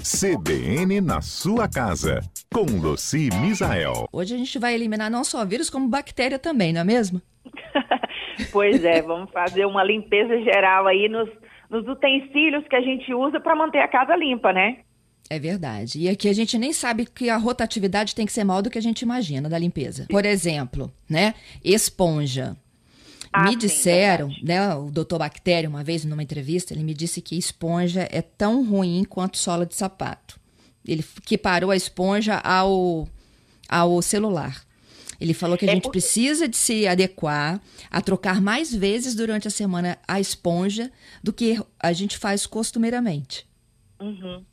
CBN na sua casa, com Luci Misael. Hoje a gente vai eliminar não só vírus, como bactéria também, não é mesmo? pois é, vamos fazer uma limpeza geral aí nos, nos utensílios que a gente usa para manter a casa limpa, né? É verdade. E aqui a gente nem sabe que a rotatividade tem que ser maior do que a gente imagina da limpeza. Por exemplo, né? Esponja. Ah, me disseram, sim, né, o doutor Bactéria, uma vez numa entrevista, ele me disse que esponja é tão ruim quanto sola de sapato. Ele que parou a esponja ao, ao celular. Ele falou que a é gente porque... precisa de se adequar a trocar mais vezes durante a semana a esponja do que a gente faz costumeiramente. Uhum.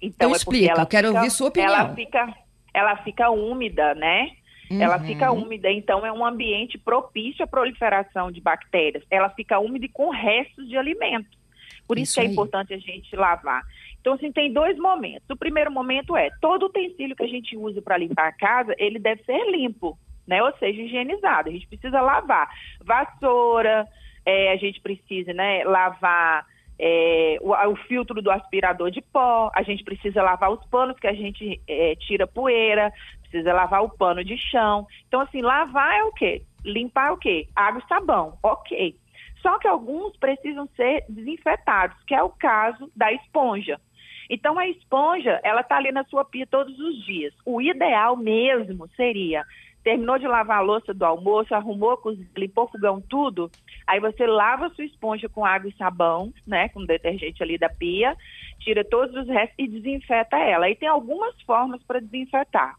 Então, então é explica, eu quero fica, ouvir sua opinião. Ela fica, ela fica úmida, né? Uhum. Ela fica úmida, então é um ambiente propício à proliferação de bactérias. Ela fica úmida e com restos de alimentos. Por isso, isso que é aí. importante a gente lavar. Então, assim, tem dois momentos. O primeiro momento é, todo utensílio que a gente usa para limpar a casa, ele deve ser limpo, né? Ou seja, higienizado. A gente precisa lavar. Vassoura, é, a gente precisa, né, lavar é, o, o, filtro do aspirador de pó, a gente precisa lavar os panos que a gente é, tira poeira, precisa lavar o pano de chão. Então, assim, lavar é o quê? Limpar é o quê? Água e sabão, ok. Só que alguns precisam ser desinfetados, que é o caso da esponja. Então, a esponja, ela está ali na sua pia todos os dias. O ideal mesmo seria terminou de lavar a louça do almoço, arrumou, limpou fogão, tudo, aí você lava a sua esponja com água e sabão, né, com detergente ali da pia, tira todos os restos e desinfeta ela. Aí tem algumas formas para desinfetar.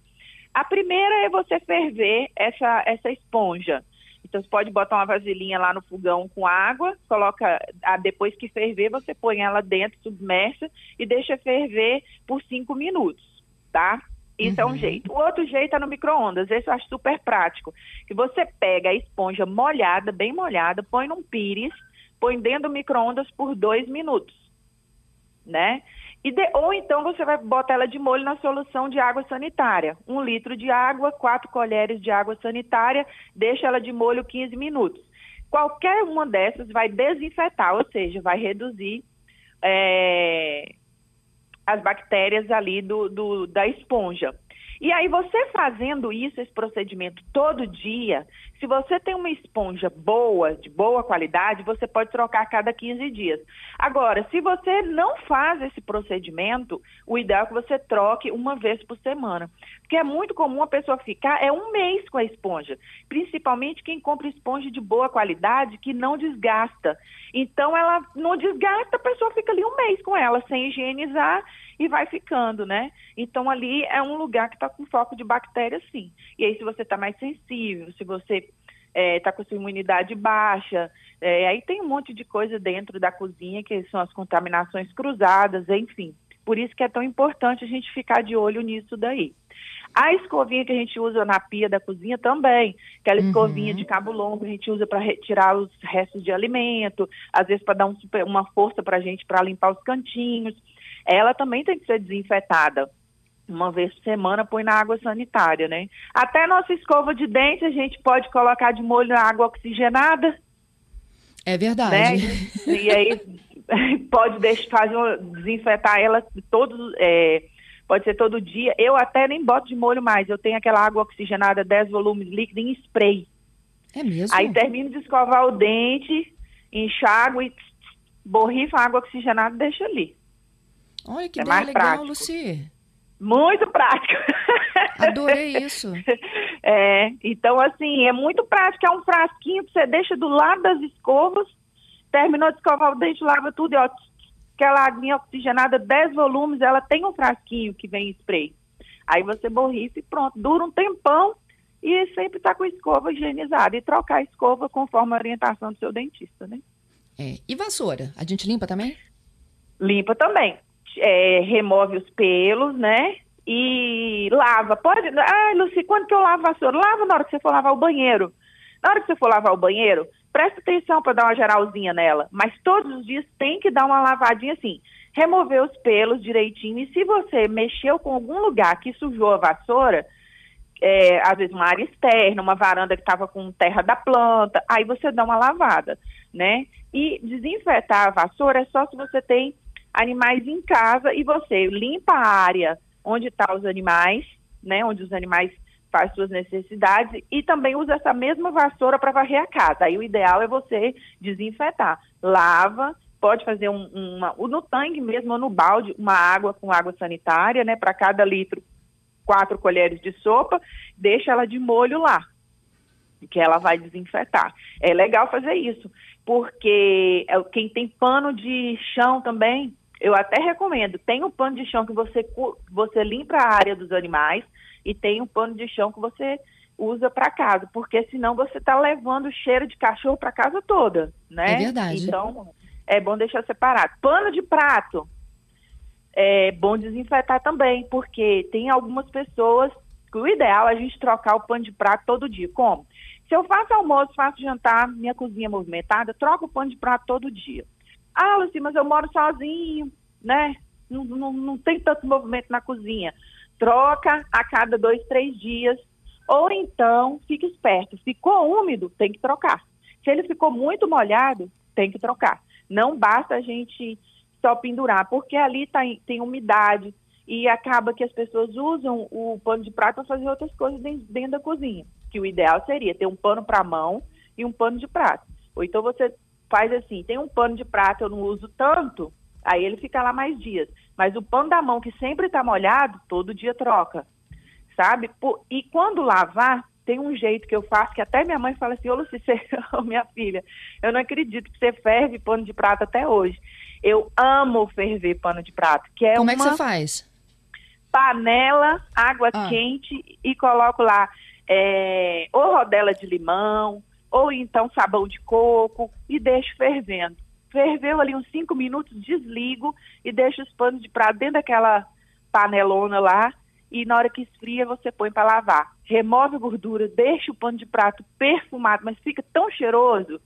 A primeira é você ferver essa, essa esponja. Então, você pode botar uma vasilhinha lá no fogão com água, coloca, ah, depois que ferver, você põe ela dentro, submersa e deixa ferver por cinco minutos, tá? Isso uhum. é um uhum. jeito. O outro jeito é no micro-ondas. Esse eu acho super prático. Que você pega a esponja molhada, bem molhada, põe num pires, põe dentro do micro-ondas por dois minutos, né? E de, ou então você vai botar ela de molho na solução de água sanitária. Um litro de água, quatro colheres de água sanitária, deixa ela de molho 15 minutos. Qualquer uma dessas vai desinfetar, ou seja, vai reduzir é, as bactérias ali do, do, da esponja. E aí, você fazendo isso, esse procedimento todo dia, se você tem uma esponja boa, de boa qualidade, você pode trocar a cada 15 dias. Agora, se você não faz esse procedimento, o ideal é que você troque uma vez por semana. Porque é muito comum a pessoa ficar é um mês com a esponja, principalmente quem compra esponja de boa qualidade que não desgasta. Então, ela não desgasta, a pessoa fica ali um mês com ela sem higienizar e vai ficando, né? Então ali é um lugar que está com foco de bactérias, sim. E aí se você está mais sensível, se você está é, tá com sua imunidade baixa, é, aí tem um monte de coisa dentro da cozinha que são as contaminações cruzadas, enfim. Por isso que é tão importante a gente ficar de olho nisso daí. A escovinha que a gente usa na pia da cozinha também, aquela uhum. escovinha de cabo longo, a gente usa para retirar os restos de alimento, às vezes para dar um super, uma força para a gente para limpar os cantinhos ela também tem que ser desinfetada uma vez por semana, põe na água sanitária, né? Até nossa escova de dente a gente pode colocar de molho na água oxigenada. É verdade. Né? E aí pode deixar, fazer, desinfetar ela todos, é, pode ser todo dia. Eu até nem boto de molho mais, eu tenho aquela água oxigenada 10 volumes líquida em spray. É mesmo? Aí termino de escovar o dente, enxago e borrifa a água oxigenada e deixa ali. Olha que é ideia legal, prático. Luci. Muito prático. Adorei isso. É, então, assim, é muito prático. É um frasquinho que você deixa do lado das escovas, terminou de escovar o dente, lava tudo e ó, aquela aguinha oxigenada, 10 volumes, ela tem um frasquinho que vem spray. Aí você borrifa e pronto. Dura um tempão e sempre está com a escova higienizada. E trocar a escova conforme a orientação do seu dentista, né? É. E vassoura? A gente limpa também? Limpa também é, remove os pelos, né? E lava. Pode. Ah, Luci, quando que eu lavo a vassoura? Lava na hora que você for lavar o banheiro. Na hora que você for lavar o banheiro, presta atenção para dar uma geralzinha nela. Mas todos os dias tem que dar uma lavadinha assim. Remover os pelos direitinho. E se você mexeu com algum lugar que sujou a vassoura, é, às vezes uma área externa, uma varanda que estava com terra da planta, aí você dá uma lavada, né? E desinfetar a vassoura é só se você tem animais em casa e você limpa a área onde estão tá os animais, né, onde os animais faz suas necessidades e também usa essa mesma vassoura para varrer a casa. Aí o ideal é você desinfetar. Lava, pode fazer um, uma, no tanque mesmo ou no balde, uma água com água sanitária, né, para cada litro, quatro colheres de sopa, deixa ela de molho lá, que ela vai desinfetar. É legal fazer isso, porque é quem tem pano de chão também, eu até recomendo, tem um pano de chão que você, você limpa a área dos animais, e tem um pano de chão que você usa para casa, porque senão você está levando cheiro de cachorro para casa toda, né? É verdade. Então, é bom deixar separado. Pano de prato, é bom desinfetar também, porque tem algumas pessoas que o ideal é a gente trocar o pano de prato todo dia. Como? Se eu faço almoço, faço jantar, minha cozinha é movimentada, troco o pano de prato todo dia. Ah, Luci, mas eu moro sozinho, né? Não, não, não tem tanto movimento na cozinha troca a cada dois, três dias. Ou então, fique esperto, ficou úmido, tem que trocar. Se ele ficou muito molhado, tem que trocar. Não basta a gente só pendurar, porque ali tá, tem umidade e acaba que as pessoas usam o pano de prato para fazer outras coisas dentro, dentro da cozinha. Que o ideal seria ter um pano para mão e um pano de prato. Ou então você faz assim, tem um pano de prato, eu não uso tanto, Aí ele fica lá mais dias. Mas o pano da mão que sempre está molhado, todo dia troca. Sabe? E quando lavar, tem um jeito que eu faço que até minha mãe fala assim: Ô Luci, minha filha, eu não acredito que você ferve pano de prato até hoje. Eu amo ferver pano de prato. Que é Como uma é que você faz? Panela, água ah. quente e coloco lá é, ou rodela de limão, ou então sabão de coco e deixo fervendo ferveu ali uns cinco minutos, desligo e deixo os panos de prato dentro daquela panelona lá e na hora que esfria você põe para lavar. Remove a gordura, deixa o pano de prato perfumado, mas fica tão cheiroso.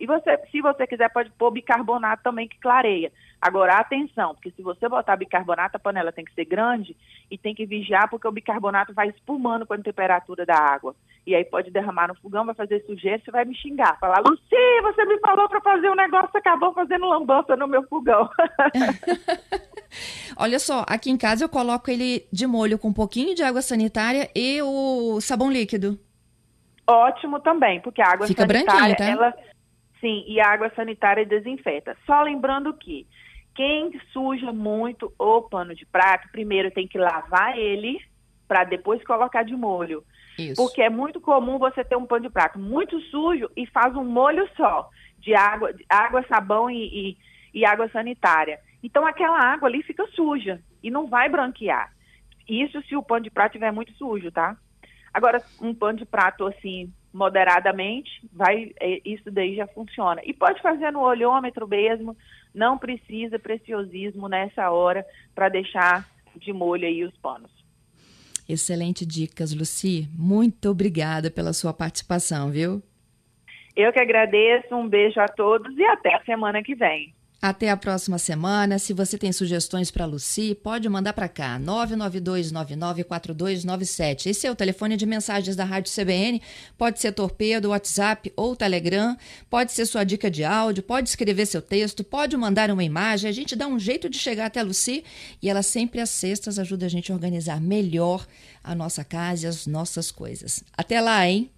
E você, se você quiser, pode pôr bicarbonato também que clareia. Agora, atenção, porque se você botar bicarbonato, a panela tem que ser grande e tem que vigiar, porque o bicarbonato vai espumando com a temperatura da água. E aí pode derramar no fogão, vai fazer sujeira, você vai me xingar. Falar, Luci, você me falou para fazer um negócio, acabou fazendo lambança no meu fogão. Olha só, aqui em casa eu coloco ele de molho com um pouquinho de água sanitária e o sabão líquido. Ótimo também, porque a água Fica sanitária, tá? ela sim, e a água sanitária desinfeta. Só lembrando que quem suja muito o pano de prato, primeiro tem que lavar ele para depois colocar de molho. Isso. Porque é muito comum você ter um pano de prato muito sujo e faz um molho só de água, água, sabão e, e, e água sanitária. Então aquela água ali fica suja e não vai branquear. Isso se o pano de prato estiver muito sujo, tá? Agora, um pano de prato assim, moderadamente, vai, é, isso daí já funciona. E pode fazer no olhômetro mesmo, não precisa preciosismo nessa hora para deixar de molho aí os panos. Excelente dicas, Luci. Muito obrigada pela sua participação, viu? Eu que agradeço, um beijo a todos e até a semana que vem. Até a próxima semana. Se você tem sugestões para Luci, pode mandar para cá, 992994297. Esse é o telefone de mensagens da Rádio CBN. Pode ser torpedo, WhatsApp ou Telegram. Pode ser sua dica de áudio, pode escrever seu texto, pode mandar uma imagem. A gente dá um jeito de chegar até a Luci e ela sempre às sextas ajuda a gente a organizar melhor a nossa casa e as nossas coisas. Até lá, hein?